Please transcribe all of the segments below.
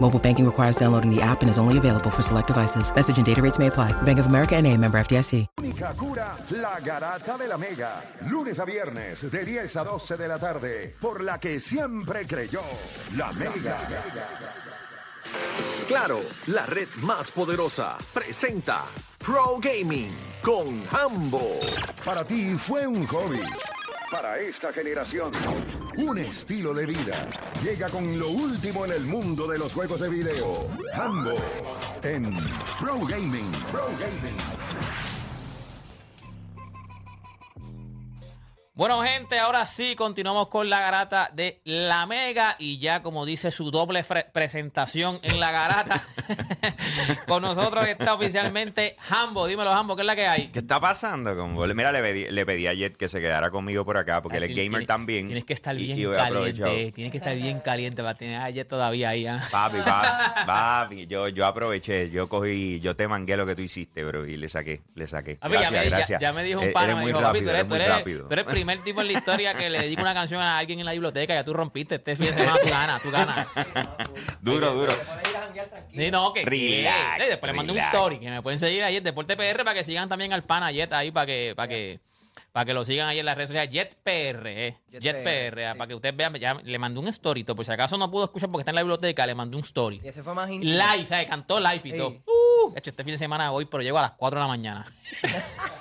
Mobile banking requires downloading the app and is only available for select devices. Message and data rates may apply. Bank of America and a member FDIC. Única cura, la garata de la mega. Lunes a viernes de 10 a 12 de la tarde. Por la que siempre creyó, la mega. Claro, la red más poderosa presenta Pro Gaming con Hambo. Para ti fue un hobby. Para esta generación, un estilo de vida. Llega con lo último en el mundo de los juegos de video. Hambo en Pro Gaming. Pro Gaming. Bueno, gente, ahora sí continuamos con la garata de la Mega y ya como dice su doble presentación en la garata. con nosotros está oficialmente Hambo. Dímelo, Hambo, ¿qué es la que hay? ¿Qué está pasando con Bol- Mira, le pedí, le pedí a Jet que se quedara conmigo por acá porque él es gamer tiene- también. Tienes que estar bien y a caliente. Tienes que estar bien caliente para tener ayer todavía ahí. ¿ah? Papi, papi, papi, yo, yo aproveché, yo cogí, yo te mangué lo que tú hiciste, bro, y le saqué, le saqué. Papi, ya Gracias, me, gracias. Ya, me dijo un Eh, eres me dijo, papi, rápido, tú eres, eres tú muy eres- rápido. tú eres el primer tipo en la historia que le dedica una canción a alguien en la biblioteca, ya tú rompiste este fin de semana, tú ganas, tú ganas. Duro, duro. Sí, no, que, Relax, Eh, después le mando un story que me pueden seguir ahí en Deporte PR para que sigan también al pana Jet ahí para que para que para que lo sigan ahí en las redes sociales Jet PR, eh. Jet Jet, PR, PR, ah, para que ustedes vean, ya le mandé un story, por si acaso no pudo escuchar porque está en la biblioteca, le mandé un story. Y ese fue más íntimo. Live, ¿sabes? Cantó live y Sí. todo. Uh, de hecho, este fin de semana voy, pero llego a las 4 de la mañana.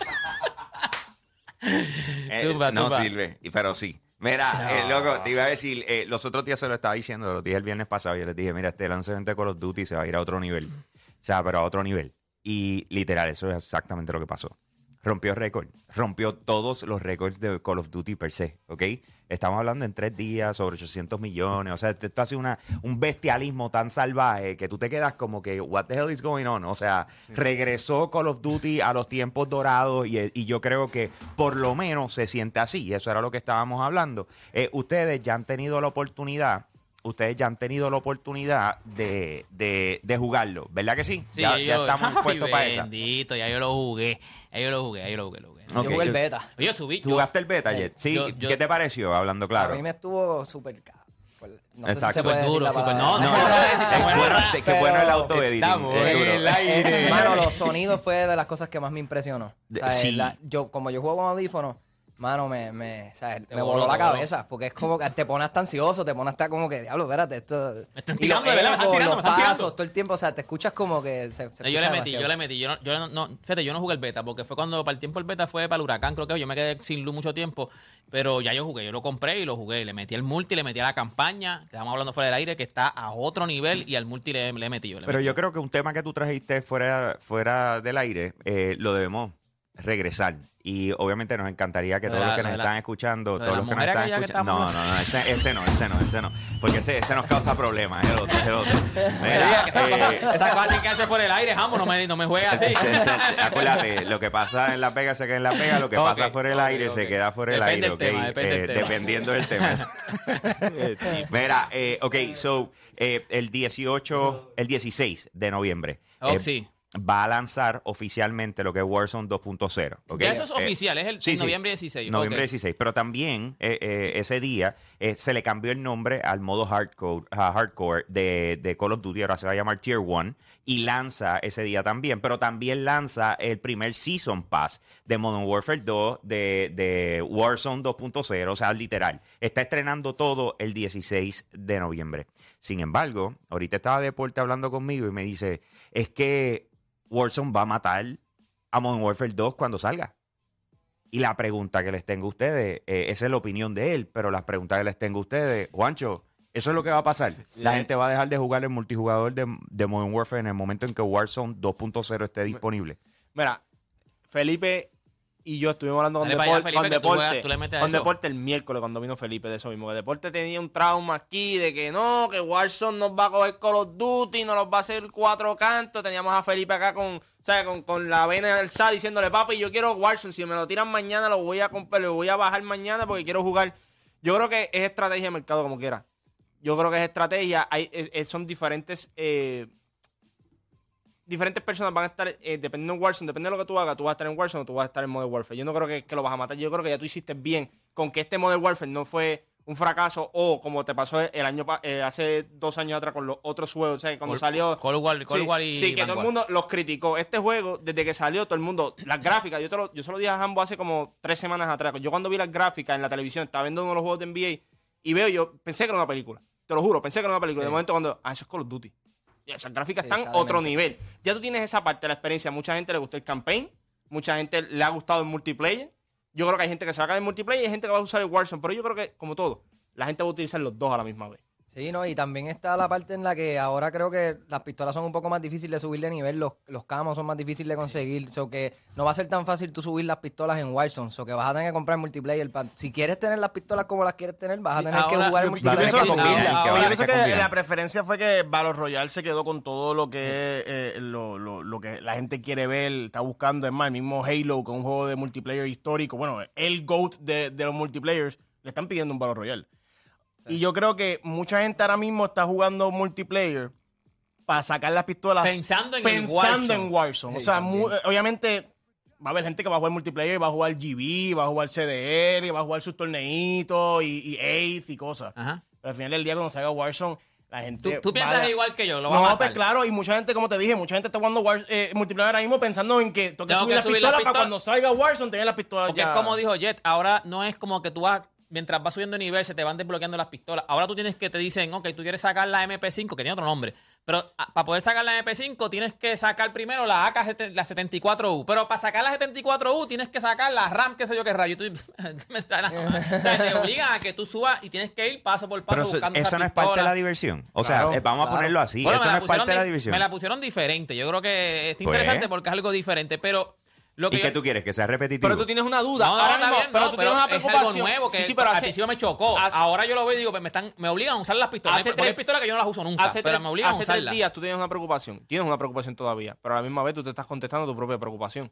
Eh, Zumba, no zumba. sirve, y- pero sí. Mira, eh, loco, te iba a decir, eh, los otros días se lo estaba diciendo, lo dije el viernes pasado, yo les dije, mira, este lanzamiento de Call of Duty se va a ir a otro nivel. O sea, pero a otro nivel. Y literal, eso es exactamente lo que pasó. Rompió récord, rompió todos los récords de Call of Duty per se, ¿ok? Estamos hablando en tres días sobre 800 millones, o sea, esto hace una, un bestialismo tan salvaje que tú te quedas como que, what the hell is going on? O sea, regresó Call of Duty a los tiempos dorados y, y yo creo que por lo menos se siente así, eso era lo que estábamos hablando. Eh, ustedes ya han tenido la oportunidad ustedes ya han tenido la oportunidad de, de, de jugarlo, ¿verdad que sí? Sí, ya, yo- ya estamos puestos para esa. Bendito, ya yo lo jugué. Yo lo jugué, yo lo jugué, lo jugué. Ok. Yo jugué el beta. Yo subí. ¿Tú yo- jugaste el beta, Jet? Sí, yo- yo- ¿qué te pareció? Hablando claro. A mí me estuvo súper... ca- pues, No sé si Exacto. se puede Súper duro, decir la súper- palabra. no, No, no, es bueno, que bueno el pero auto editing. estamos es en duro. el aire. Mano, los sonidos fue de las cosas que más me impresionó. De- O sea, sí. la- yo, como yo juego con audífonos, mano, me, me, o sea, me voló, voló la voló. cabeza. Porque es como que te pone hasta ansioso, te pone hasta como que, diablo, espérate, esto... Me están tirando, los de verdad, me están tirando, los me están tirando. pasos, todo el tiempo, o sea, te escuchas como que se, se yo le metí, yo le metí. Yo no, yo no, no- fíjate, yo no jugué el beta porque fue cuando para el tiempo el beta fue para el huracán, creo que yo me quedé sin luz mucho tiempo, pero ya yo jugué, yo lo compré y lo jugué. Le metí el multi, le metí a la campaña, que estamos hablando fuera del aire, que está a otro nivel y al multi le, le metí yo. le Pero metí. yo creo que un tema que tú trajiste fuera, fuera del aire, eh, lo debemos regresar. Y obviamente nos encantaría que todos la- los que nos la- están escuchando, todos los que nos están escuchando. No, no, no, ese, ese no, ese no, ese no. Porque ese, ese nos causa problemas, es el otro, es el otro. Mira, eh, Esa tiene que hacer fuera del aire, Jambo, no me, no me juegue así. se- se- acuérdate, lo que pasa en La Vega se queda en La Vega, lo que pasa fuera del aire se queda fuera del Depende aire, del ¿ok? tema, depende del Eh, tema. Dependiendo del tema. Mira, eh, ok, so, eh, el 18, el 16 de noviembre. Oh, eh, sí. Va a lanzar oficialmente lo que es Warzone 2.0. ¿ok? Ya eso es Eh, oficial, es el sí, noviembre 16. Noviembre ok. 16. Pero también eh, eh, ese día se le cambió el nombre al modo hardcore, hardcore de, de Call of Duty. Ahora se va a llamar Tier 1 y lanza ese día también. Pero también lanza el primer Season Pass de Modern Warfare 2, de, de Warzone 2.0. O sea, literal. Está estrenando todo el 16 de noviembre. Sin embargo, ahorita estaba Deporte hablando conmigo y me dice: Es que Warzone va a matar a Modern Warfare 2 cuando salga. Y la pregunta que les tengo a ustedes, eh, esa es la opinión de él, pero las preguntas que les tengo a ustedes, Juancho, eso es lo que va a pasar. La Le- gente va a dejar de jugar el multijugador de, de Modern Warfare en el momento en que Warzone 2.0 esté disponible. Mira, Felipe y yo estuvimos hablando con, Dale Depor- Felipe, con Deporte. juegas- con eso. Deporte el miércoles cuando vino Felipe de eso mismo. Que Deporte tenía un trauma aquí de que no, que Warzone nos va a coger Call of Duty, nos los va a hacer cuatro cantos. Teníamos a Felipe acá con, o sea, con, con la vena del SAT diciéndole, papi, yo quiero Warzone. Si me lo tiran mañana, lo voy a comprar, lo voy a bajar mañana porque quiero jugar. Yo creo que es estrategia de mercado como quiera. Yo creo que es estrategia. Hay, eh, eh, son diferentes eh, diferentes personas van a estar, eh, dependiendo en Warzone, depende de lo que tú hagas, tú vas a estar en Warzone o tú vas a estar en Modern Warfare. Yo no creo que, que lo vas a matar, yo creo que ya tú hiciste bien con que este Modern Warfare no fue un fracaso o como te pasó el año eh, hace dos años atrás con los otros juegos, o sea, que cuando Col- sal Cold War- Cold sí, War y sí, que todo el mundo los criticó. Este juego, desde que salió, todo el mundo, las gráficas, yo, te lo, yo se lo dije a Hambo hace como tres semanas atrás. Yo cuando vi las gráficas en la televisión, estaba viendo uno de los juegos de NBA y veo, yo pensé que era una película. Te lo juro, pensé que era una película. De Sí. momento cuando, ah, eso es Call of Duty. Esas gráficas Sí, están está otro nivel. Ya tú tienes esa parte de la experiencia. Mucha gente le gustó el campaign, mucha gente le ha gustado el multiplayer. Yo creo que hay gente que se va a caer en multiplayer y hay gente que va a usar el Warzone. Pero yo creo que, como todo, la gente va a utilizar los dos a la misma vez. Sí, no, y también está la parte en la que ahora creo que las pistolas son un poco más difíciles de subir de nivel, los, los camos son más difíciles de conseguir, so que no va a ser tan fácil tú subir las pistolas en Warzone, so que vas a tener que comprar multiplayer. pa- si quieres tener las pistolas como las quieres tener, vas a tener que jugar yo- el yo multiplayer. pienso que que que ahora- yo pienso que la preferencia fue que Battle Royale se quedó con todo lo que eh, lo, lo- lo que la gente quiere ver, está buscando. Es más, el mismo Halo, con un juego de multiplayer histórico, bueno, el GOAT de, de los multiplayers, le están pidiendo un Battle Y yo creo que mucha gente ahora mismo está jugando multiplayer para sacar las pistolas Pensando en el pensando Warzone. en Warzone. o sea, eh, obviamente va a haber gente que va a jugar multiplayer, va a jugar GB, va a jugar CDL, va a jugar sus torneitos y, y Eighth y cosas. Ajá. Pero al final del día, cuando salga Warzone, la gente. Tú, tú piensas a- igual que yo, lo vas a No, pues claro, y mucha gente, como te dije, mucha gente está jugando War, eh, multiplayer ahora mismo pensando en que tengo que Tengo subir que las subir pistolas la para pistola. cuando salga Warzone tener las pistolas Porque ya. es como dijo Jet, ahora no es como que tú vas, mientras vas subiendo de nivel, se te van desbloqueando las pistolas. Ahora tú tienes que te dicen, ok, tú quieres sacar la MP5, que tiene otro nombre. Pero ah, para poder sacar la MP5 tienes que sacar primero la AK, la 74U. Pero para sacar la 74U tienes que sacar la RAM, qué sé yo qué rayo. Tú- me sale- o sea, te obligan a que tú subas y tienes que ir paso por paso Pero buscando eso esa no es parte de pistola. la diversión. O sea, Claro, vamos a claro. ponerlo así. Bueno, eso me no la es parte de la di- diversión. Me la pusieron diferente. Yo creo que está Pues. interesante porque es algo diferente. Pero lo que ¿Y yo- qué tú quieres? Que sea repetitivo. Pero tú tienes una duda. No, no, ahora mismo, bien, pero no, tú tienes una es preocupación. algo nuevo que sí, sí, pero al hace, principio me chocó. hace- Ahora yo lo veo y digo, pues me, están, me obligan a usar las pistolas. Hace tres- pistolas que yo no las uso nunca, hace pero tres, me obligan hace a tres usarlas. días tú tienes una preocupación. Tienes una preocupación todavía. Pero a la misma vez tú te estás contestando tu propia preocupación.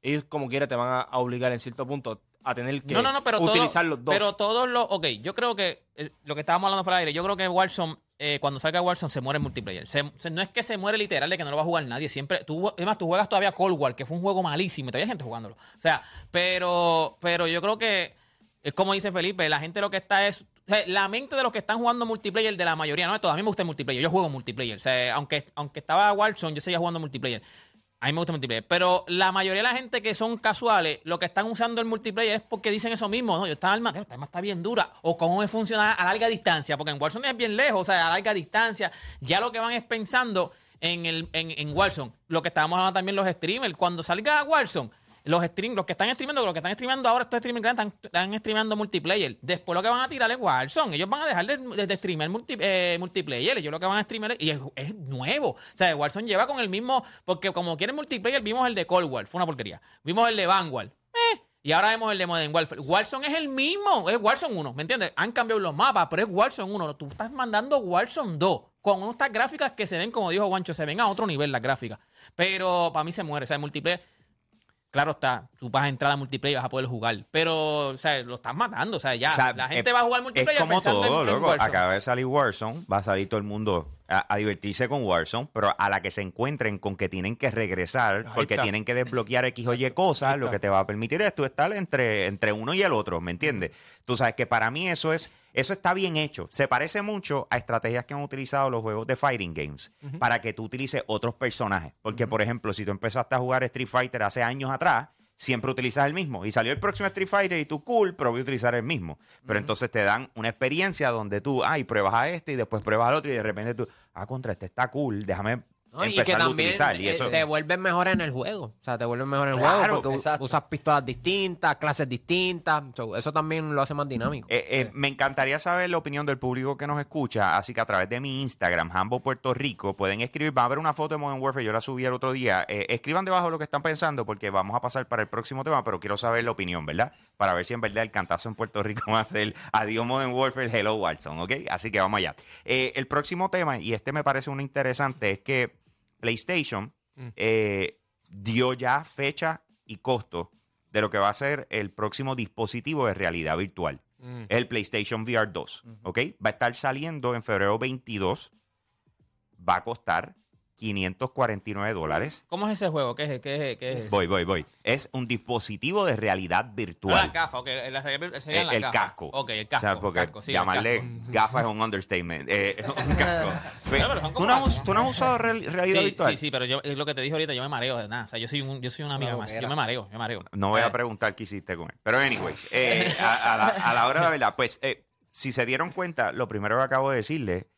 Ellos, como quiera, te van a, a obligar en cierto punto a tener que No, no, no, pero utilizar todo- los dos. Pero todos los. Ok, yo creo que eh, lo que estábamos hablando fuera del aire, yo creo que Warzone, eh, cuando salga Warzone, se muere en multiplayer. No es que se muere literal de que no lo va a jugar nadie. Siempre. Tú, además, tú juegas todavía Cold War, que fue un juego malísimo y todavía hay gente jugándolo. O sea, pero, pero yo creo que. Es como dice Felipe, la gente lo que está es. o sea, la mente de los que están jugando multiplayer, de la mayoría, no de todos, a mí me gusta el multiplayer. Yo juego multiplayer. O sea, aunque, aunque estaba Warzone, yo seguía jugando multiplayer. A mí me gusta el multiplayer. Pero la mayoría de la gente que son casuales, lo que están usando el multiplayer es porque dicen eso mismo. No, yo esta arma, esta arma está bien dura. O cómo me funciona a larga distancia. Porque en Warzone es bien lejos, o sea, a larga distancia. Ya lo que van es pensando en, el, en, en Warzone. Lo que estábamos hablando también los streamers. Cuando salga Warzone, los stream, los que están streamando, los que están streamando ahora, estos streamers grandes están, están streamando multiplayer. Después lo que van a tirar es Warzone. Ellos van a dejar de, de, de streamer eh, multiplayer. Ellos lo que van a streamer y es, nuevo. O sea, Warzone lleva con el mismo. Porque como quieren multiplayer, vimos el de Cold War, fue una porquería. Vimos el de Vanguard. Eh, y ahora vemos el de Modern Warfare. Warzone es el mismo, es Warzone 1, ¿me entiendes? Han cambiado los mapas, pero es Warzone 1. Tú estás mandando Warzone 2 con estas gráficas que se ven, como dijo Guancho, se ven a otro nivel las gráficas. Pero para mí se muere, o sea, multiplayer. Claro está, tú vas a entrar a multiplayer y vas a poder jugar. Pero, o sea, lo estás matando. O sea, ya. O sea, la gente es- va a jugar multiplayer Es como pensando todo, en, loco. Acaba de salir Warzone, va a salir todo el mundo a, a divertirse con Warzone, pero a la que se encuentren con que tienen que regresar, porque está. tienen que desbloquear X o Y cosas, lo que te va a permitir es tú estar entre, entre uno y el otro, ¿me entiendes? Tú sabes que para mí eso es eso está bien hecho. Se parece mucho a estrategias que han utilizado los juegos de fighting games para que tú utilices otros personajes. Porque, por ejemplo, si tú empezaste a jugar Street Fighter hace años atrás, siempre utilizas el mismo. Y salió el próximo Street Fighter y tú, cool, pero voy a utilizar el mismo. Pero entonces te dan una experiencia donde tú, ay, pruebas a este y después pruebas al otro y de repente tú, ah, contra este está cool, déjame ¿no? Y que también utilizar. Y eh, eso, te vuelven mejor en el juego. O sea, te vuelven mejor en el Claro, juego porque exacto. usas pistolas distintas, clases distintas. So, eso también lo hace más dinámico. Eh, eh, Me encantaría saber la opinión del público que nos escucha, así que a través de mi Instagram, Hambo Puerto Rico, pueden escribir, va a haber una foto de Modern Warfare, yo la subí el otro día, Eh, escriban debajo lo que están pensando porque vamos a pasar para el próximo tema, pero quiero saber la opinión, ¿verdad? Para ver si en verdad el cantazo en Puerto Rico va a ser Adiós Modern Warfare, Hello Warzone, ¿ok? Así que vamos allá. El próximo tema, y este me parece uno interesante, es que PlayStation eh, dio ya fecha y costo de lo que va a ser el próximo dispositivo de realidad virtual. El PlayStation VR 2. ¿Ok? Va a estar saliendo en febrero 22. Va a costar 549 dólares. ¿Cómo es ese juego? ¿Qué es? ¿Qué es? ¿Qué es? Voy, voy, voy. Es un dispositivo de realidad Ah, virtual. las gafas, ok. La, el, las el casco. Ok, el O casco. sea, porque casco, sí, el llamarle casco. gafas es un understatement. Eh, un casco. ¿Tú, no has, cascos. us- tú no has usado real- realidad Sí, virtual? sí, sí, pero yo, es lo que te dije ahorita, yo me mareo de nada. O sea, yo soy, un, yo soy una amiga más. Yo me mareo, yo me mareo. No voy Eh, a preguntar qué hiciste con él. Pero, anyways, eh, a, a la, a la hora de la verdad, pues, eh, si se dieron cuenta, lo primero que acabo de decirle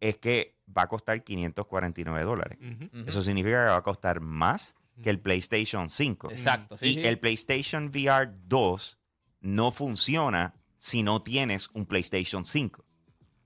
es que va a costar 549 dólares. Eso significa que va a costar más que el PlayStation 5. Exacto, sí, y sí. el PlayStation VR 2 no funciona si no tienes un PlayStation 5.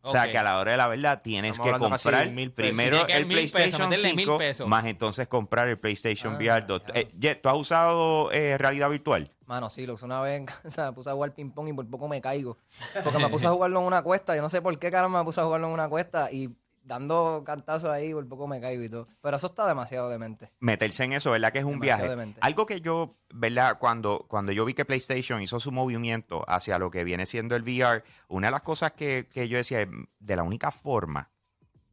O sea que a la hora de la verdad tienes Estamos que de comprar mil pesos. primero el mil pesos, PlayStation meterle mil 5 pesos. más entonces comprar el PlayStation VR 2. Eh, ¿tú has usado eh, realidad virtual? Mano, sí, lo usé una vez en casa, me puse a jugar ping pong y por poco me caigo. Porque me puse a jugarlo en una cuesta, yo no sé por qué caramba me puse a jugarlo en una cuesta y dando cantazos ahí por poco me caigo y todo. Pero eso está demasiado demente. meterse en eso, ¿verdad? Que es un Demasiado viaje. demente. Algo que yo, ¿verdad? Cuando, cuando yo vi que PlayStation hizo su movimiento hacia lo que viene siendo el VR, una de las cosas que, que yo decía, de la única forma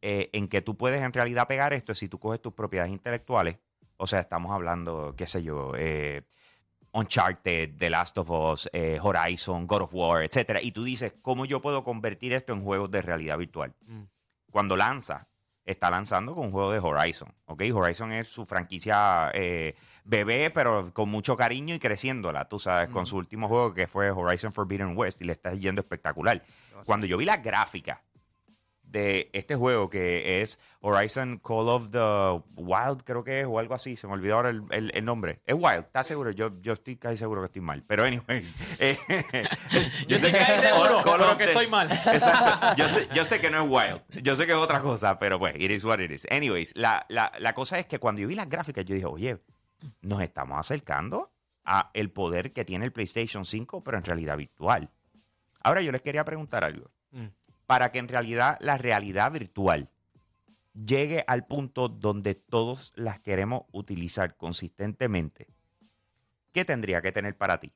eh, en que tú puedes en realidad pegar esto es si tú coges tus propiedades intelectuales. O sea, estamos hablando, qué sé yo, eh, Uncharted, The Last of Us, eh, Horizon, God of War, etcétera. Y tú dices, ¿cómo yo puedo convertir esto en juegos de realidad virtual? Cuando lanza, está lanzando con un juego de Horizon. ¿ok? Horizon es su franquicia eh, bebé, pero con mucho cariño y creciéndola, tú sabes, con su último juego que fue Horizon Forbidden West y le está yendo espectacular. Cuando yo vi la gráfica de este juego que es Horizon Call of the Wild, creo que es, o algo así, se me olvidó ahora el, el- el nombre. Es Wild, ¿estás seguro? Yo, yo estoy casi seguro que estoy mal. Pero, anyways. eh, Yo seguro, pero of que the- estoy mal. Exacto. Yo sé, yo sé que no es Wild. Yo sé que es otra cosa, pero pues, it is what it is. Anyways, la, la, la cosa es que cuando yo vi las gráficas, yo dije, oye, nos estamos acercando a el poder que tiene el PlayStation 5, pero en realidad virtual. Ahora yo les quería preguntar algo. Para que en realidad la realidad virtual llegue al punto donde todos las queremos utilizar consistentemente, ¿qué tendría que tener para ti?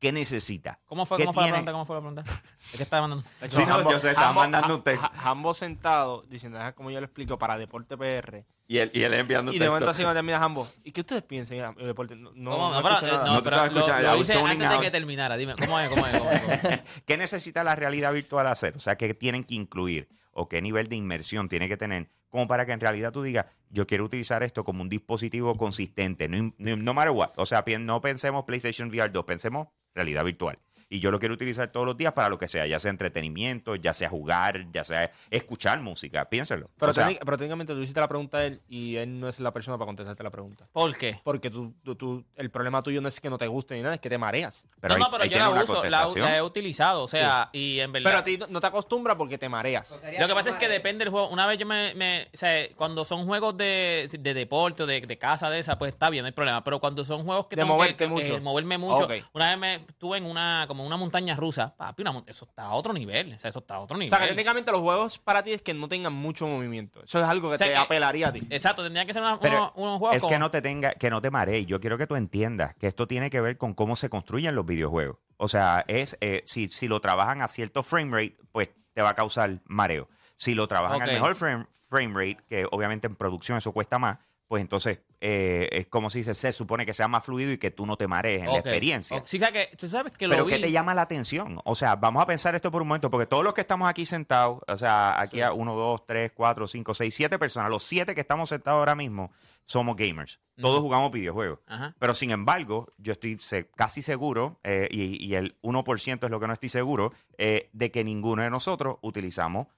¿Qué necesita? ¿Cómo fue, ¿Qué cómo fue la tiene? pregunta? ¿Cómo fue la pregunta? Es que estaba mandando. Sí, no, yo sé, estaba mandando un texto. Ambos sentados diciendo, "Ah, como yo lo explico, para Deporte PR. Y él, y él enviando Y de momento así termina ambos. ¿Y qué ustedes piensan en el deporte? No, no, ¿Cómo? no No, pero, escucho eh, nada. no, No te pero estaba lo, escuchando, lo hice zoning antes de out. que terminara. Dime, ¿cómo es? ¿Cómo es? ¿Cómo es? ¿Cómo es? ¿Qué necesita la realidad virtual hacer? O sea, ¿qué tienen que incluir? ¿O qué nivel de inmersión tiene que tener? Como para que en realidad tú digas, yo quiero utilizar esto como un dispositivo consistente, no, no, no matter what. O sea, pi- no pensemos PlayStation VR 2, pensemos realidad virtual. Y yo lo quiero utilizar todos los días para lo que sea, ya sea entretenimiento, ya sea jugar, ya sea escuchar música. Piénselo. Pero, O sea, técnic- pero técnicamente tú hiciste la pregunta a él y él no es la persona para contestarte la pregunta. ¿Por qué? Porque tú, tú, tú- el problema tuyo no es que no te guste ni nada, es que te mareas. pero no, no, pero ahí yo la uso, la, he utilizado, o sea, y en verdad. Pero a ti no- no te acostumbras porque te mareas. Lo que pasa es que depende del juego. Una vez yo me, me- o sea, cuando son juegos de, de deporte o de, de casa de esa, pues está bien, no hay problema. Pero cuando son juegos que De tengo moverte que, mucho. eh, moverme mucho. Una vez me estuve en una, como una montaña rusa, papi, una eso está a otro nivel. O sea, eso está a otro O nivel. sea, que técnicamente los juegos para ti es que no tengan mucho movimiento. Eso es algo que O sea, te que- apelaría a ti. Exacto, tendría que ser una- Pero uno- unos juegos es que no te tenga, que no te marees. Yo quiero que tú entiendas que esto tiene que ver con cómo se construyen los videojuegos. O sea, es eh, si, si lo trabajan a cierto frame rate, pues te va a causar mareo. Si lo trabajan al mejor frame, frame rate, que obviamente en producción eso cuesta más, pues entonces eh, es como si dice, se supone que sea más fluido y que tú no te marees en la experiencia. Ok, Sí, o sea, que tú sabes que lo Pero vi. ¿qué te llama la atención? O sea, vamos a pensar esto por un momento, porque todos los que estamos aquí sentados, o sea, aquí a uno, dos, tres, cuatro, cinco, seis, siete personas, los siete que estamos sentados ahora mismo somos gamers. Todos jugamos videojuegos. Pero sin embargo, yo estoy se- casi seguro, eh, y, y el 1% es lo que no estoy seguro, eh, de que ninguno de nosotros utilizamos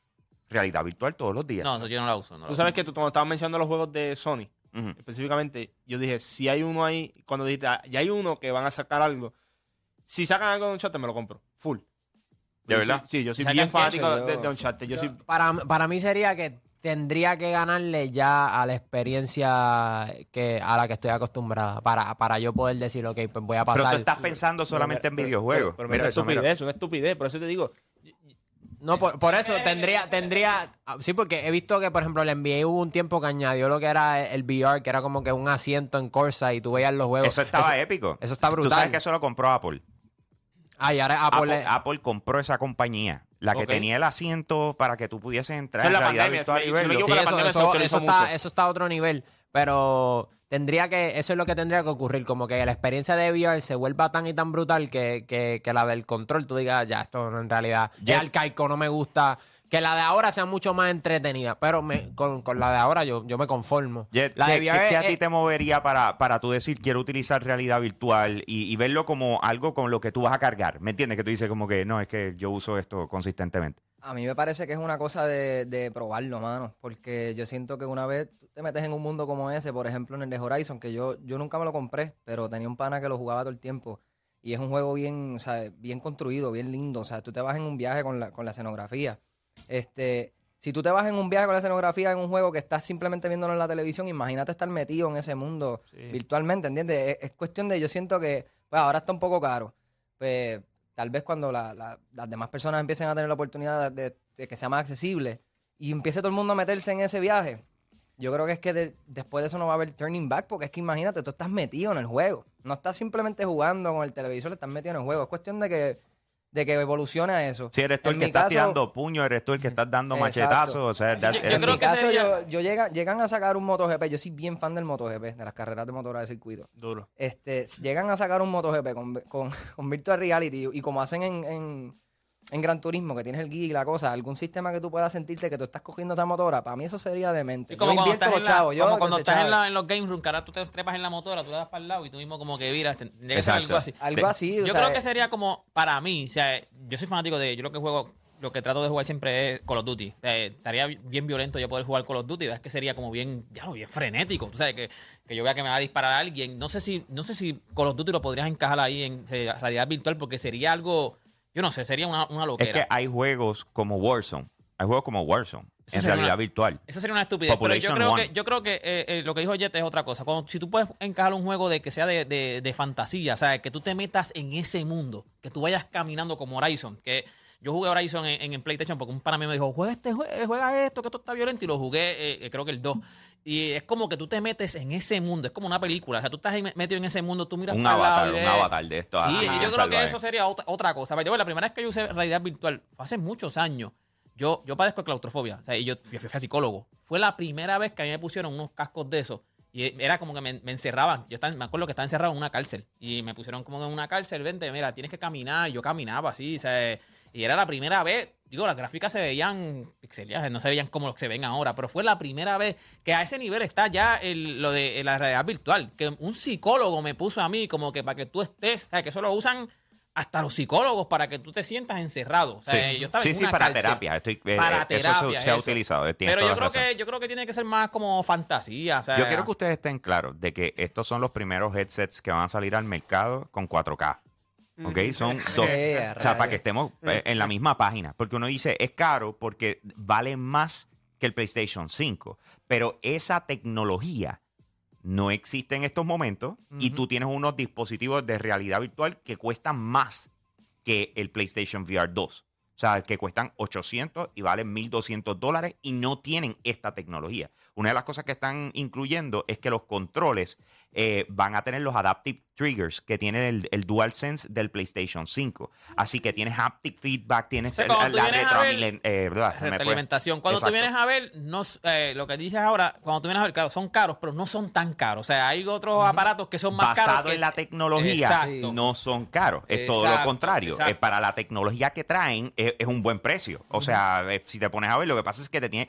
realidad virtual todos los días. No, no, yo no la uso. no la Tú uso. sabes que tú cuando estabas mencionando los juegos de Sony, Específicamente, yo dije, si hay uno ahí, cuando dijiste, ah, ya hay uno que van a sacar algo, si sacan algo de Uncharted me lo compro, full. ¿De Yo verdad? soy- sí, yo soy ¿Sacan bien fanático Yo- de, de Uncharted. Yo soy, Para, para mí sería que tendría que ganarle ya a la experiencia que a la que estoy acostumbrada para, para yo poder decir, ok, pues voy a Pero pasar. tú estás pensando solamente en Pero- videojuegos. Pero, pero eso, mira. es una estupidez, por eso te digo, No, por, por eso tendría, tendría, sí, porque he visto que, por ejemplo, el NBA hubo un tiempo que añadió lo que era el VR, que era como que un asiento en Corsa y tú veías los juegos. Eso estaba épico. eso está Tú brutal. sabes que eso lo compró Apple. Ah, y ahora Apple, Apple, es- Apple compró esa compañía. La que tenía el asiento para que tú pudieses entrar Eso en la realidad pandemia, virtual si y me- si me verlo. equivoco, Sí, la eso, está, mucho. eso está a otro nivel. Pero tendría que, eso es lo que tendría que ocurrir, como que la experiencia de VR se vuelva tan y tan brutal que, que, que la del control tú digas, ya, esto en realidad Ya- arcaico, no me gusta. Que la de ahora sea mucho más entretenida, pero me- con, con la de ahora yo, yo me conformo. Jet, la ¿qué, de qué- VR qué a ti te movería para, para tú decir quiero utilizar realidad virtual y, y verlo como algo con lo que tú vas a cargar? ¿Me entiendes? Que tú dices como que no, es que yo uso esto consistentemente. A mí me parece que es una cosa de, de probarlo, mano. Porque yo siento que una vez tú te metes en un mundo como ese, por ejemplo en el de Horizon, que yo, yo nunca me lo compré, pero tenía un pana que lo jugaba todo el tiempo. Y es un juego bien, o sea, bien construido, bien lindo. O sea, tú te vas en un viaje con la, con la escenografía. Este, si tú te vas en un viaje con la escenografía en un juego que estás simplemente viéndolo en la televisión, imagínate estar metido en ese mundo virtualmente, ¿entiendes? Es, es cuestión de, yo siento que, pues ahora está un poco caro. Pues tal vez cuando la- la- las demás personas empiecen a tener la oportunidad de, que sea más accesible y empiece todo el mundo a meterse en ese viaje, yo creo que es que de- después de eso no va a haber turning back, porque es que imagínate, tú estás metido en el juego. No estás simplemente jugando con el televisor, estás metido en el juego. Es cuestión de que, de que evolucione a eso. Si eres tú En el que estás caso- tirando puño, eres tú el que estás dando Exacto. machetazos. O sea, yo- yo eres- en creo mi que caso, sería- yo, yo llega- llegan a sacar un MotoGP. Yo soy bien fan del MotoGP, de las carreras de motora de circuito. duro. Este, llegan a sacar un MotoGP con, con, con Virtual Reality y como hacen en, en, en Gran Turismo, que tienes el guía y la cosa, algún sistema que tú puedas sentirte que tú estás cogiendo esa motora, para mí eso sería demente. Es como yo cuando invierto estás, los en, la, chavos, yo como que cuando estás en, la- en los game rooms, que ahora tú te trepas en la motora, tú le das para el lado y tú mismo como que viras. Algo así. Algo así, o Yo sea, creo que sería como, para mí, o sea, yo soy fanático de, yo lo que juego, lo que trato de jugar siempre es Call of Duty. Eh, estaría bien violento yo poder jugar Call of Duty, es que sería como bien, ya, bien frenético, tú sabes, que, que yo vea que me va a disparar a alguien. No sé si, no sé si Call of Duty lo podrías encajar ahí en eh, realidad virtual, porque sería algo, yo no sé, sería una, una es loquera. que hay juegos como Warzone. Hay juegos como Warzone Eso en realidad una- virtual. Eso sería una estupidez. Pero yo creo One. que, yo creo que eh, eh, lo que dijo Jet es otra cosa. Cuando, si tú puedes encajar un juego de que sea de, de- de fantasía, o sea, que tú te metas en ese mundo, que tú vayas caminando como Horizon, que yo jugué Horizon en, en PlayStation porque un pana mío me dijo, juega, este, jue- juega esto, que esto está violento, y lo jugué, eh, eh, creo que el 2. Y es como que tú te metes en ese mundo, es como una película. O sea, tú estás metido en ese mundo, tú miras Un para el lado avatar, un avatar de esto. Sí, así, yo creo que eso sería otra, otra cosa. Pero yo, la primera vez que yo usé realidad virtual fue hace muchos años. Yo, yo padezco de claustrofobia. O sea, y yo fui, fui a psicólogo. Fue la primera vez que a mí me pusieron unos cascos de esos. Y era como que me, me encerraban. Yo estaba, me acuerdo que estaba encerrado en una cárcel. Y me pusieron como en una cárcel, vente, mira, tienes que caminar. Y yo caminaba así. o sea, y era la primera vez. Digo, las gráficas se veían pixeladas, no se veían como los que se ven ahora. Pero fue la primera vez que a ese nivel está ya el- lo de la realidad virtual. Que un psicólogo me puso a mí como que para que tú estés. O sea, que eso lo usan hasta los psicólogos para que tú te sientas encerrado. O sea, Sí. yo estaba Sí, en sí, una para cárcel. terapia. Estoy, eh, Para eh, eso se- terapia, se, ha eso. utilizado. Pero yo creo, que, yo creo que tiene que ser más como fantasía. o sea, Yo quiero que ustedes estén claros de que estos son los primeros headsets que van a salir al mercado con 4K. ¿Ok? Son dos. O sea, para que estemos eh, en la misma página. Porque uno dice, es caro porque vale más que el PlayStation 5. Pero esa tecnología no existe en estos momentos y tú tienes unos dispositivos de realidad virtual que cuestan más que el PlayStation VR 2. O sea, que cuestan 800 y valen 1200 dólares y no tienen esta tecnología. Una de las cosas que están incluyendo es que los controles eh, van a tener los adaptive triggers que tiene el, el DualSense del PlayStation 5. Así que tienes haptic feedback, tienes O sea, la, eh, retroalimentación. Cuando Exacto. tú vienes a ver, no, eh, lo que dices ahora, cuando tú vienes a ver, claro, son caros, pero no son tan caros. O sea, hay otros aparatos que son más caros. basado que- en la tecnología Exacto. no son caros. Es todo lo contrario. para la tecnología que traen es, es un buen precio. O sea, si te pones a ver, lo que pasa es que te tiene...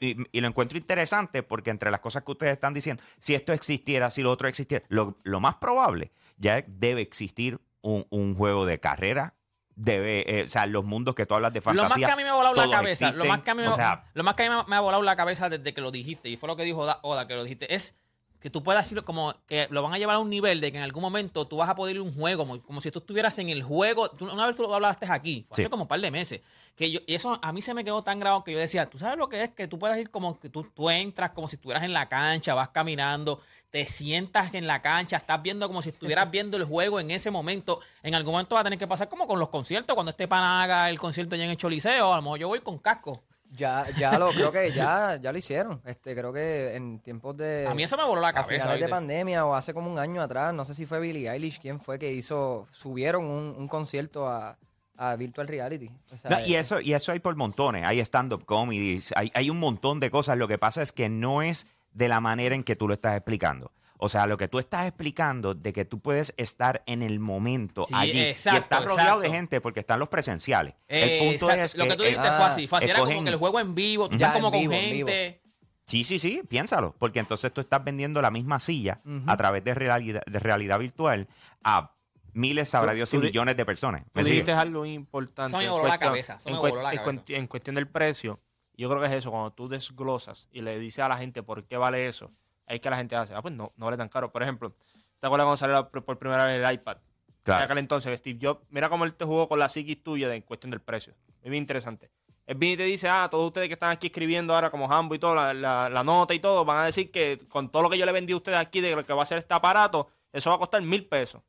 Y, y lo encuentro interesante porque entre las cosas que ustedes están diciendo, si esto existiera, si lo otro existiera, lo, lo más probable ya debe existir un, un juego de carrera debe, eh, o sea, los mundos que tú hablas de Lo fantasía. más que a mí me ha volado la cabeza, lo existen. más que a mí, me- o sea, lo más que a mí me ha volado la cabeza desde que lo dijiste, y fue lo que dijo Oda, Oda, que lo dijiste, es que tú puedas decirlo como que lo van a llevar a un nivel de que en algún momento tú vas a poder ir a un juego, como, como si tú estuvieras en el juego. Tú- una vez tú lo hablaste aquí, fue Sí. hace como un par de meses. Que yo, y eso a mí se me quedó tan grabado que yo decía, ¿tú sabes lo que es? Que tú puedas ir como que tú, tú entras como si estuvieras en la cancha, vas caminando, te sientas en la cancha, estás viendo como si estuvieras viendo el juego en ese momento. En algún momento va a tener que pasar como con los conciertos, cuando este pana haga el concierto ya en el Choliseo, a lo mejor yo voy con casco. Ya, ya lo, creo que ya, ya lo hicieron. Este, creo que en tiempos de. A mí eso me voló la a cabeza. finales de ¿viste? pandemia o hace como un año atrás, no sé si fue Billie Eilish, quién fue que hizo, subieron un, un concierto a, a Virtual Reality. O sea, No, y eso, y eso hay por montones. Hay stand-up comedies, hay, hay un montón de cosas. Lo que pasa es que no es de la manera en que tú lo estás explicando. O sea, lo que tú estás explicando de que tú puedes estar en el momento Sí, allí exacto, y estás rodeado de gente porque están los presenciales. Eh, el punto exacto. es lo que tú eh, dijiste ah, fue así, fue así. Era como que el juego en vivo, tú Ya, estás como con gente. Sí, sí, sí, piénsalo, porque entonces tú estás vendiendo la misma silla a través de realidad, de realidad virtual a miles, sabrá Tú- Dios, y tú millones de personas. Tú ¿Me sigue? dijiste algo importante. Eso me voló la cabeza, voló la en cuestión del precio, yo creo que es eso, cuando tú desglosas y le dices a la gente por qué vale eso, ahí es que la gente hace, ah, pues no, no vale tan caro. Por ejemplo, ¿te acuerdas cuando salió por primera vez el iPad? Claro. En aquel entonces, Steve Jobs, mira cómo él te jugó con la psiquis tuya de- en cuestión del precio. Es bien interesante. Él viene y te dice, ah, todos ustedes que están aquí escribiendo ahora como Hambo y todo, la, la- la nota y todo, van a decir que con todo lo que yo le vendí a ustedes aquí de lo que va a ser este aparato, eso va a costar mil pesos.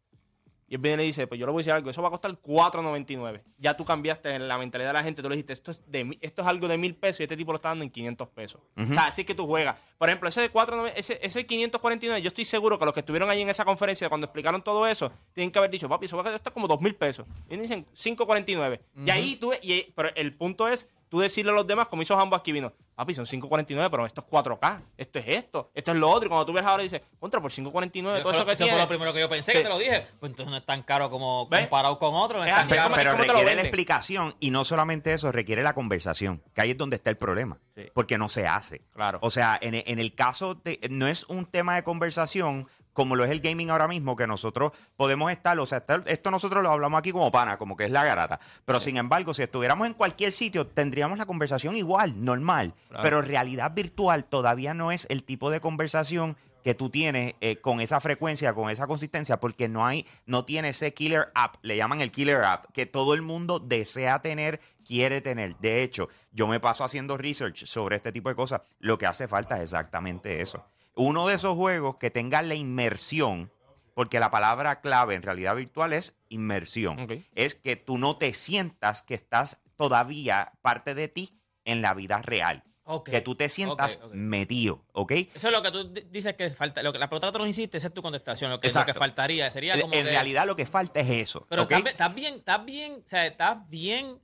Y él viene y le dice, pues yo le voy a decir algo, eso va a costar 4.99. Ya tú cambiaste la mentalidad de la gente, tú le dijiste, esto es, de, esto es algo de mil pesos y este tipo lo está dando en 500 pesos. O sea, así es que tú juegas. Por ejemplo, ese de 4.99, ese, ese 549, yo estoy seguro que los que estuvieron ahí en esa conferencia cuando explicaron todo eso, tienen que haber dicho, papi, eso va a costar como 2 mil pesos. Y dicen 5.49. Y ahí tú, ves- y, pero el punto es tú decirle a los demás, como hizo Jambo aquí vino, papi, son 5.49, pero esto es 4K, esto es esto, esto es lo otro. Y cuando tú ves ahora dices, contra, por 5.49, todo Eso, eso que eso tiene. fue lo primero que yo pensé, Sí. que te lo dije. Pues entonces no es tan caro como ¿Ves? comparado con otros. No es Es tan así, Pero, caro. ¿cómo- pero cómo te lo requiere la explicación y no solamente eso, requiere la conversación, que ahí es donde está el problema, Sí. porque no se hace. Claro. O sea, en, en el caso de, no es un tema de conversación como lo es el gaming ahora mismo, que nosotros podemos estar, o sea, estar- esto nosotros lo hablamos aquí como pana, como que es la garata, pero sin embargo, si estuviéramos en cualquier sitio, tendríamos la conversación igual, normal, Claro. pero realidad virtual todavía no es el tipo de conversación que tú tienes eh, con esa frecuencia, con esa consistencia, porque no hay, no tiene ese killer app, le llaman el killer app, que todo el mundo desea tener, quiere tener. De hecho, yo me paso haciendo research sobre este tipo de cosas. Lo que hace falta es exactamente eso. Uno de esos juegos que tenga la inmersión, porque la palabra clave en realidad virtual es inmersión, es que tú no te sientas que estás todavía parte de ti en la vida real. Que tú te sientas ok, ok. metido, ¿ok? Eso es lo que tú di- dices que falta. Lo que, la pregunta que tú hiciste, esa es tu contestación. Lo que, lo que faltaría sería En como. en que- realidad lo que falta es eso. Pero estás bien, estás bien, o sea, estás bien,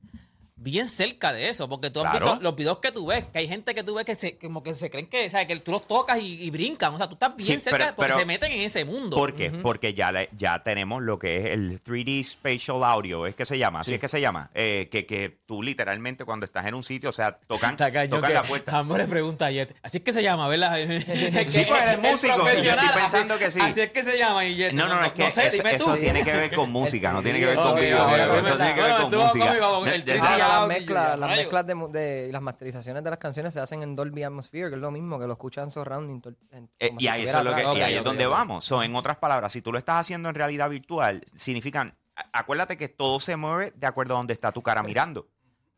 bien cerca de eso, porque tú has Claro. visto los videos que tú ves, que hay gente que tú ves que se, como que se creen que, o sea, que tú los tocas y, y brincan, o sea, tú estás bien Sí, cerca pero- porque pero- se meten en ese mundo. ¿Por qué? Porque ya, le- ya tenemos lo que es el 3D Spatial Audio, es que se llama, así es que se llama, eh, que, que tú literalmente cuando estás en un sitio, o sea, tocan, tocan que la puerta. Amor le pregunta a Jet. Así es que se llama, ¿verdad? Sí, pues, eres músico, yo estoy pensando así, que sí. Así es que se llama y Jet. No, no, no, es que sé, eso, dime eso tú. tiene que ver con música, no tiene que ver con ahora eso tiene que ver con música. Conmigo con el De- de- 3D las mezclas, las rayo. mezclas de, mu- de- y las masterizaciones de las canciones se hacen en Dolby Atmosphere, que es lo mismo, que lo escuchan surrounding. en- Eh, y si ahí, eso es, lo que- atrás. y ahí Ok, es ok, donde vamos. So, en otras palabras, si tú lo estás haciendo en realidad virtual, significan, acuérdate que todo se mueve de acuerdo a donde está tu cara mirando.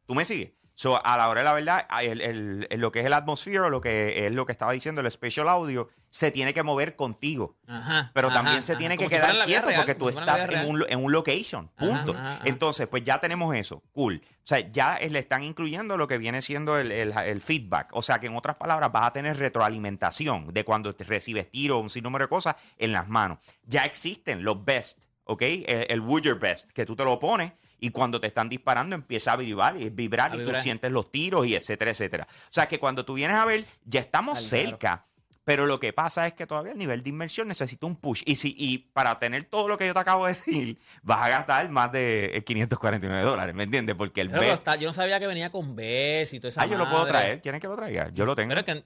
¿Tú me sigues? So, a la hora de la verdad, el- el- el- lo que es el atmosphere o lo que es lo que estaba diciendo el special audio, se tiene que mover contigo. Ajá, Pero ajá, también se ajá. tiene que si quedar vida quieto real, porque tú si estás en un, en un location. Punto. Entonces, pues ya tenemos eso. Cool. O sea, ya le están incluyendo lo que viene siendo el, feedback. O sea, que en otras palabras vas a tener retroalimentación de cuando te recibes tiro o un sinnúmero de cosas en las manos. Ya existen los best, ¿ok? El, el Your Best, que tú te lo pones y cuando te están disparando empieza a vibrar y vibrar A y tú sientes los tiros y etcétera, etcétera. O sea, que cuando tú vienes a ver, ya estamos Al claro. cerca. Pero lo que pasa es que todavía el nivel de inversión necesita un push. Y si y para tener todo lo que yo te acabo de decir, vas a gastar más de eh, 549 dólares, ¿me entiendes? Porque el está- yo no sabía que venía con BES y toda esa Ah, yo lo puedo traer. ¿Quieren que lo traiga? Yo lo tengo. Pero es que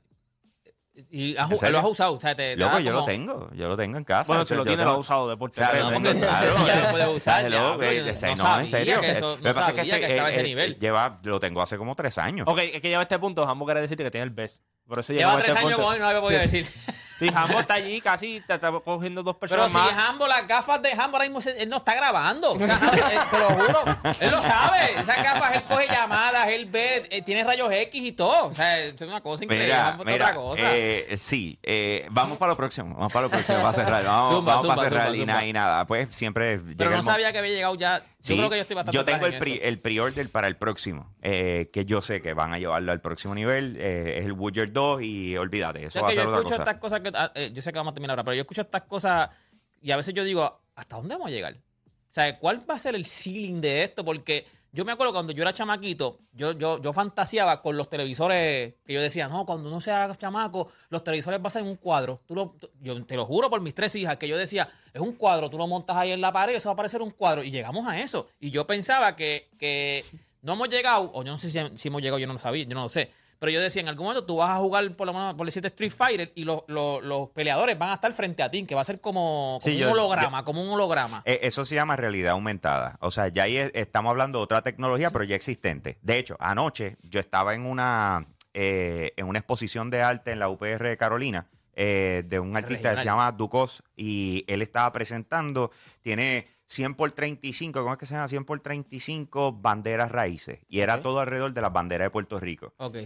Y has lo has usado. O sea, te, Loco, yo lo tengo, yo lo tengo en casa. Bueno, O sea, si lo tiene, tengo- lo ha usado lo tengo, ese claro. ya lo puede usar, sea, no no, en serio. que eso- Lo no que pasa es que, este, que estaba a ese eh, eh, nivel. lleva, lo tengo hace como tres años. Ok, es que lleva a este punto, Jambo quiere decirte que tiene el best. Por eso Lleva tres este años punto. con él, no había podido decir. Sí, Jambo está allí casi, te está cogiendo dos Pero personas si más. Hambo, las gafas de Hambo ahora mismo él no está grabando. O sea, eh, te lo juro. Él lo sabe. Esas gafas, él coge llamadas, él ve, eh, tiene rayos X y todo. O sea, es una cosa increíble. Mira, Hambo es mira, otra cosa. eh, sí, eh, vamos para lo próximo, vamos para lo próximo, para cerrar, vamos, Zumba, vamos zumba, para cerrar zumba, y nada, y nada, pues siempre Pero no sabía que había llegado ya. Sí, yo creo que yo estoy bastante yo tengo el, pre, el pre-order para el próximo, eh, que yo sé que van a llevarlo al próximo nivel, eh, es el Witcher 2 y olvídate, eso O sea, va a que ser yo otra escucho cosa. estas cosas que. Ah, eh, yo sé que vamos a terminar ahora, pero yo escucho estas cosas y a veces yo digo, ¿hasta dónde vamos a llegar? O sea, ¿cuál va a ser el ceiling de esto? Porque yo me acuerdo cuando yo era chamaquito, yo, yo, yo fantaseaba con los televisores que yo decía, no, cuando uno sea chamaco, los televisores van a ser un cuadro. Tú lo, yo te lo juro por mis tres hijas, que yo decía, es un cuadro, tú lo montas ahí en la pared, eso va a parecer un cuadro. Y llegamos a eso. Y yo pensaba que, que no hemos llegado, o yo no sé si hemos llegado, yo no lo sabía, yo no lo sé. Pero yo decía, en algún momento tú vas a jugar por lo menos por decirte Street Fighter y los, los, los peleadores van a estar frente a ti, que va a ser como, como Sí, un yo- holograma, como un holograma. Eh, Eso se llama realidad aumentada. O sea, ya ahí es- estamos hablando de otra tecnología, pero ya existente. De hecho, anoche yo estaba en una, eh, en una exposición de arte en la UPR de Carolina eh, de un artista que se llama Ducos y él estaba presentando, tiene 100 por 35, ¿cómo es que se llama? 100 por 35 banderas raíces. Y era todo alrededor de las banderas de Puerto Rico. Ok.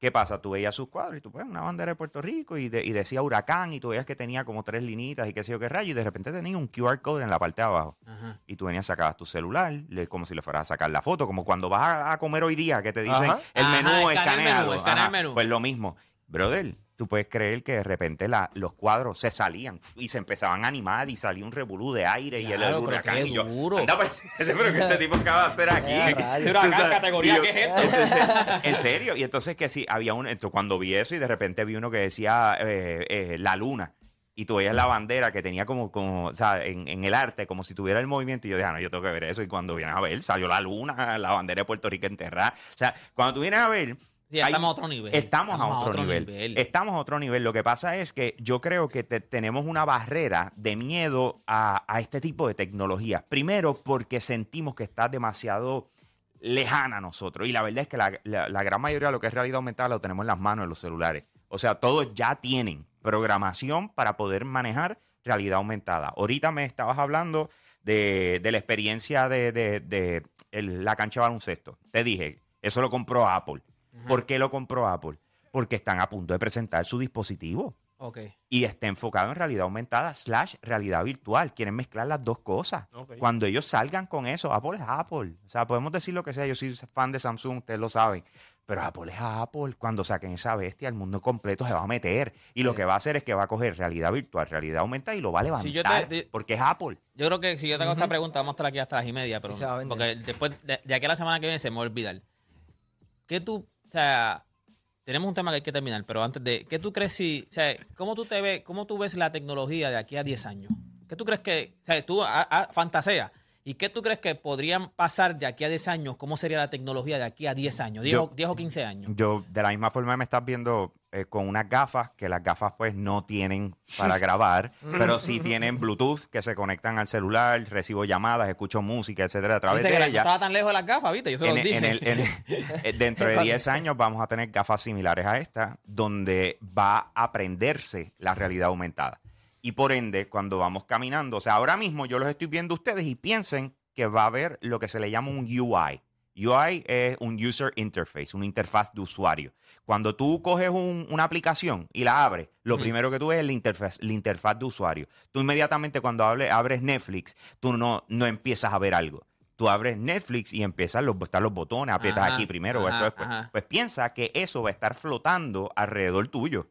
¿Qué pasa? Tú veías sus cuadros y tú ves una bandera de Puerto Rico y, de- y decía huracán y tú veías que tenía como tres linitas y qué sé yo qué rayo y de repente tenía un QR code en la parte de abajo. Ajá. Y tú venías, sacabas tu celular, le- como si le fueras a sacar la foto, como cuando vas a, a comer hoy día que te dicen Ajá. el menú escanea el escaneado. menú, escanea el menú. Pues lo mismo. Brother, tú puedes creer que de repente la- los cuadros se salían y se empezaban a animar y salía un revolú de aire y el, el Claro, huracán. qué Y yo, duro. anda, pues, pero que este tipo acaba de hacer aquí. Huracán, categoría, yo- ¿qué es esto? entonces, en serio. Y entonces que sí, había un. entonces, cuando vi eso y de repente vi uno que decía eh, eh, la luna. Y tú veías la bandera que tenía como, como o sea, en, en el arte, como si tuviera el movimiento. Y yo dije, ah, no, yo tengo que ver eso. Y cuando vienes a ver, salió la luna, la bandera de Puerto Rico enterrada. O sea, cuando tú vienes a ver. Sí, estamos a otro nivel. Estamos, Estamos a otro, nivel. Estamos a otro nivel. Lo que pasa es que yo creo que te- tenemos una barrera de miedo a, a este tipo de tecnología. Primero, porque sentimos que está demasiado lejana a nosotros. Y la verdad es que la, la- la gran mayoría de lo que es realidad aumentada lo tenemos en las manos de los celulares. O sea, todos ya tienen programación para poder manejar realidad aumentada. Ahorita me estabas hablando de, de la experiencia de, de- de el- la cancha de baloncesto. Te dije, eso lo compró Apple. ¿Por qué lo compró Apple? Porque están a punto de presentar su dispositivo Ok. y está enfocado en realidad aumentada slash realidad virtual. Quieren mezclar las dos cosas. Cuando ellos salgan con eso, Apple es Apple. O sea, podemos decir lo que sea. Yo soy fan de Samsung, ustedes lo saben. Pero Apple es Apple. Cuando saquen esa bestia, el mundo completo se va a meter. Y lo que va a hacer es que va a coger realidad virtual, realidad aumentada y lo va a levantar. Si yo te- te- porque es Apple. Yo creo que si yo te hago esta pregunta, vamos a estar aquí hasta las y media, pero porque después, de, de aquí a la semana que viene se me va a olvidar. ¿Qué tú, o sea, tenemos un tema que hay que terminar, pero antes de, ¿qué tú crees si, o sea, cómo tú te ves, cómo tú ves la tecnología de aquí a 10 años? ¿Qué tú crees que, o sea, tú a- a- fantasea? ¿Y qué tú crees que podrían pasar de aquí a 10 años? ¿Cómo sería la tecnología de aquí a 10 años? 10, Yo- o, 10 o 15 años. Yo, de la misma forma, me estás viendo eh, con unas gafas, que las gafas, pues, no tienen para grabar, pero sí tienen Bluetooth, que se conectan al celular, recibo llamadas, escucho música, etcétera, a través Viste que de la- no ellas. estaba tan lejos de las gafas, ¿viste? Yo se En, los dije. en el- en el- eh, dentro de 10 años vamos a tener gafas similares a esta, donde va a aprenderse la realidad aumentada. Y por ende, cuando vamos caminando, o sea, ahora mismo yo los estoy viendo a ustedes y piensen que va a haber lo que se le llama un UI. UI es un user interface, una interfaz de usuario. Cuando tú coges un- una aplicación y la abres, lo primero que tú ves es la interfaz, la interfaz de usuario. Tú inmediatamente cuando hable- abres Netflix, tú no, no empiezas a ver algo. Tú abres Netflix y empiezan los, están los botones, aprietas Ajá, aquí primero o esto después. ajá. Pues piensa que eso va a estar flotando alrededor tuyo.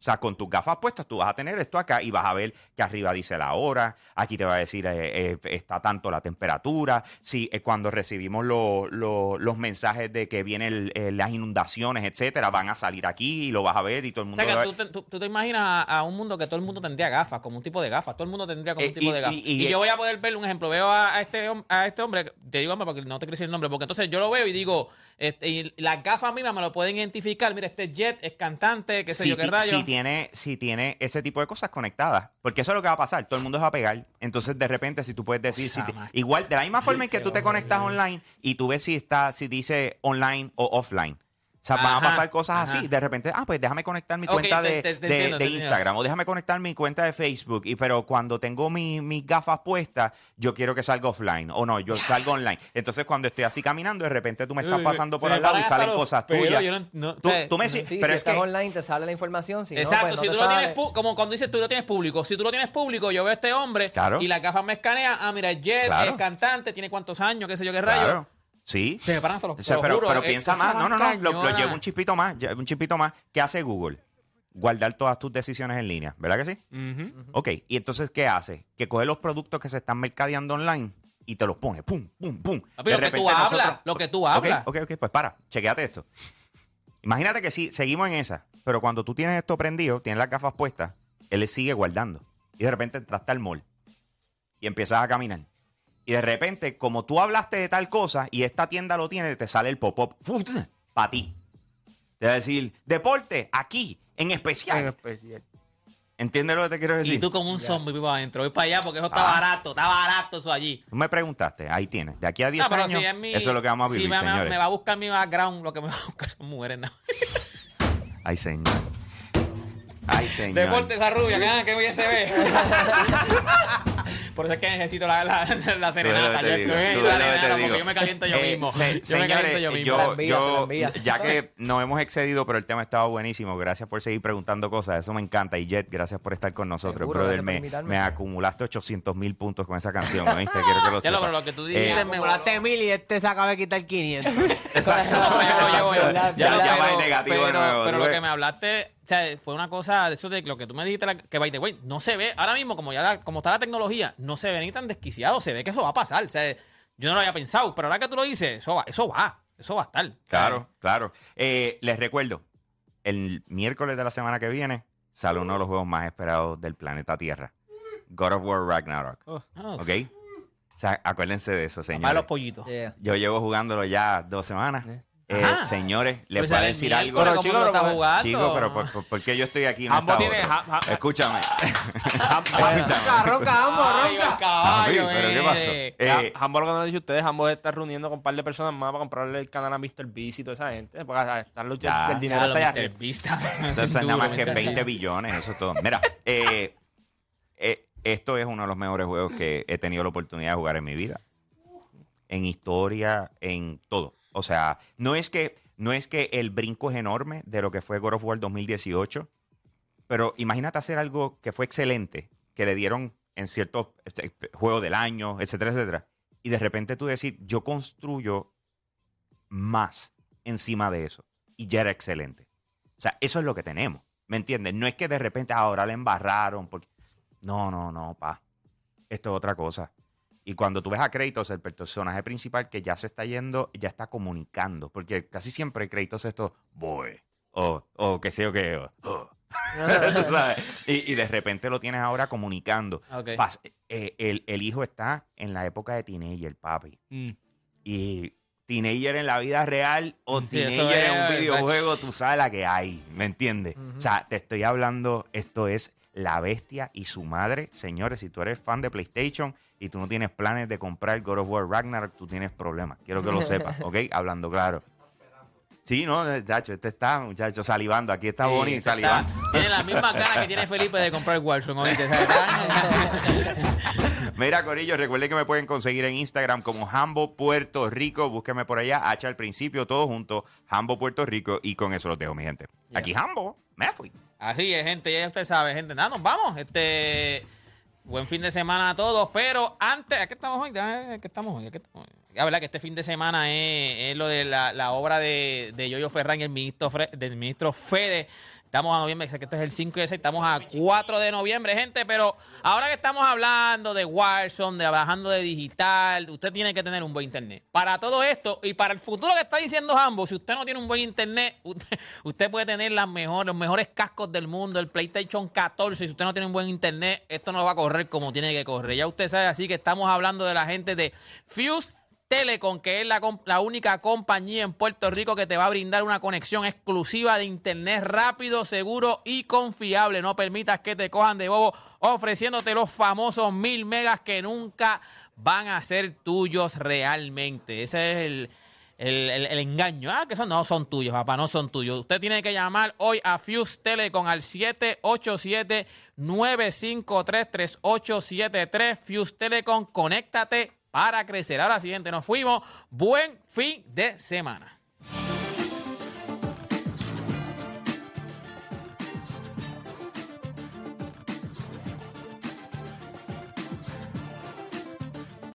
O sea, con tus gafas puestas tú vas a tener esto acá y vas a ver que arriba dice la hora, aquí te va a decir eh, eh, está tanto la temperatura, si eh, cuando recibimos lo- lo- los mensajes de que vienen el- eh, las inundaciones, etcétera, van a salir aquí y lo vas a ver y todo el O mundo sea, lo que tú te, tú- tú te imaginas a, a un mundo que todo el mundo tendría gafas, como un tipo de gafas. Todo el mundo tendría como un tipo y- de gafas. y- Y, y- yo voy a poder ver un ejemplo. Veo a, a este, a este hombre, te digo hombre porque no te quiero decir el nombre, porque entonces yo lo veo y digo, este, y las gafas mismas me lo pueden identificar. Mira, este Jet es cantante, qué sé yo qué rayo. si tiene, si tiene ese tipo de cosas conectadas. Porque eso es lo que va a pasar. Todo el mundo se va a pegar. Entonces, de repente, si tú puedes decir, si te- igual, de la misma forma en que tú te conectas online y tú ves si está, si dice online o offline. Sea, van a pasar cosas ajá. así. De repente, ah, pues déjame conectar mi cuenta te- de, te- te de- entiendo. Instagram o déjame conectar mi cuenta de Facebook. Y pero cuando tengo mi- mis gafas puestas, yo quiero que salga offline. O no, yo salgo online. Entonces, cuando estoy así caminando, de repente tú me estás pasando por al lado y salen cosas tuyas. yo no- no- tú, o sea, tú me Sí, si pero es estás que online te sale la información. Si no, Exacto, pues no si tú lo tienes, sale. como cuando dices tú lo tienes público, si tú lo tienes público, yo veo a este hombre Claro. y las gafas me escanean, ah, mira, Jet Claro. es cantante, tiene cuántos años, qué sé yo qué rayo. Claro. Sí. Se me paran hasta los O sea, te lo pero, juro, pero piensa esa más. No, no, no. Lo, lo llevo un chispito más. Un chispito más. ¿Qué hace Google? Guardar todas tus decisiones en línea. ¿Verdad que sí? Ok. Y entonces, ¿qué hace? Que coge los productos que se están mercadeando online y te los pone. Pum, pum, pum. Papi, De lo que tú hablas, nosotros- lo que tú Ok, hablas. Ok, ok, pues para. Chequéate esto. Imagínate que sí, seguimos en esa. Pero cuando tú tienes esto prendido, tienes las gafas puestas, él le sigue guardando. Y de repente entraste al mall y empiezas a caminar. Y de repente, como tú hablaste de tal cosa y esta tienda lo tiene, te sale el pop-up para ti. Te va a decir, deporte, aquí, en especial. En especial. ¿Entiendes lo que te quiero decir? Y tú como un zombie para adentro, voy para allá porque eso está Ah. barato, está barato eso allí. Tú me preguntaste, ahí tienes. De aquí a 10 Ah, pero años, si es mi- eso es lo que vamos a si vivir, me, me- señores. me va a buscar mi background, lo que me va a buscar son mujeres, ¿no? Ay, señor. Ay, señor. Deporte esa rubia, que, que bien se ve. Por eso es que necesito la, la, la serenata. Yo- digo, la serenata digo. porque yo me caliento yo Eh, mismo. se- yo me señores, caliento yo mismo. la envía. ya que nos hemos excedido, pero el tema ha estado buenísimo. Gracias por seguir preguntando cosas. Eso me encanta. Y Jet, gracias por estar con nosotros. Seguro, brother, me, me acumulaste 800 mil puntos con esa canción. ¿oíste? Quiero que lo Ya lo, sepas. pero lo que tú dijiste Eh, me Acumulaste mil y este se acaba de quitar 500. Exacto. No, pero yo lo llevo yo. Verdad, Ya lo verdad. llevo, Ya va en negativo de pero, nuevo, pero lo que me hablaste, sea, fue una cosa de eso de lo que tú me dijiste, la- que by the way, no se ve, ahora mismo, como ya la- como está la tecnología, no se ve ni tan desquiciado, se ve que eso va a pasar. O sea, yo no lo había pensado, pero ahora que tú lo dices, eso va, eso va, eso va a estar. Claro, claro. Eh, les recuerdo, el miércoles de la semana que viene sale uno de los juegos más esperados del planeta Tierra. God of War Ragnarok. Oh, ¿Ok? O sea, acuérdense de eso, para los señores. pollitos. Yeah. Yo llevo jugándolo ya dos semanas. Eh, Ajá. señores, les Pues voy a sale decir algo. miércoles, ¿cómo chico, tú lo pero jugando? Chico, pero ¿por, por- por qué yo estoy aquí? y no Ambos está tienen- otro? ja- ja- Escúchame. Ronca, Escúchame. ronca, ambos, Ay, ronca. el caballo, Papi, pero ¿qué pasó? eh. Eh, lo que no dicho ustedes, Hambo está reuniendo con un par de personas más para comprarle el canal a Mr. Beast y toda esa gente. Porque están Ya. el dinero Ya, está allá Mr. arriba. Beast. Eso es nada Duro, más que Mr. 20 Beast. billones, eso es todo. Mira, eh, eh, esto es uno de los mejores juegos que he tenido la oportunidad de jugar en mi vida. En historia, en todo. O sea, no es que, no es que el brinco es enorme de lo que fue God of War 2018, pero imagínate hacer algo que fue excelente, que le dieron en ciertos este, juegos del año, etcétera, etcétera. Y de repente tú decir, yo construyo más encima de eso. Y ya era excelente. O sea, eso es lo que tenemos. ¿Me entiendes? No es que de repente ahora le embarraron. Porque... No, no, no, pa. Esto es otra cosa. Y cuando tú ves a Kratos, el personaje principal que ya se está yendo, ya está comunicando. Porque casi siempre Kratos es esto, boy, o, o qué sé yo qué, o, oh. Y, y de repente lo tienes ahora comunicando. Pas- eh, el, el hijo está en la época de teenager, papi. Mm. Y teenager en la vida real o Sí, teenager en un videojuego, tú sabes la que hay, ¿me entiendes? O sea, te estoy hablando, esto es La Bestia y su madre. Señores, si tú eres fan de PlayStation y tú no tienes planes de comprar God of War Ragnarok, tú tienes problemas. Quiero que lo sepas, ¿ok? Hablando claro. Sí, no, Tacho, este está, muchacho, salivando. Aquí está Sí, Bonnie está- salivando. Tiene la misma cara que tiene Felipe de comprar el Warzone, ¿oíste? Mira, Corillo, recuerden que me pueden conseguir en Instagram como Hambo Puerto Rico. Búsqueme por allá, H al principio, todo junto, Hambo Puerto Rico. Y con eso los dejo, mi gente. Aquí Hambo, me fui. Así es, gente, ya usted sabe, gente. Nada, nos vamos. Este. Buen fin de semana a todos, pero antes, ¿a qué estamos hoy? ¿A qué estamos hoy? ¿A qué estamos hoy? La verdad que este fin de semana es, es lo de la, la obra de, de Yoyo Ferran y el ministro, Fre- del ministro Fede. Estamos a noviembre, sé que esto es el 5 y el 6, estamos a 4 de noviembre, gente, pero ahora que estamos hablando de Warzone, de bajando de digital, usted tiene que tener un buen internet. Para todo esto y para el futuro que está diciendo Jambo, si usted no tiene un buen internet, usted, usted puede tener las mejores, los mejores cascos del mundo, el PlayStation 14, si usted no tiene un buen internet, esto no va a correr como tiene que correr. Ya usted sabe, así que estamos hablando de la gente de Fuse Telecom, que es la, única compañía en Puerto Rico que te va a brindar una conexión exclusiva de internet rápido, seguro y confiable. No permitas que te cojan de bobo ofreciéndote los famosos mil megas que nunca van a ser tuyos realmente. Ese es el, engaño. Ah, que no son tuyos, papá, no son tuyos. Usted tiene que llamar hoy a Fuse Telecom al 787-953-3873. Fuse Telecom, conéctate para crecer. Ahora siguiente, nos fuimos. Buen fin de semana.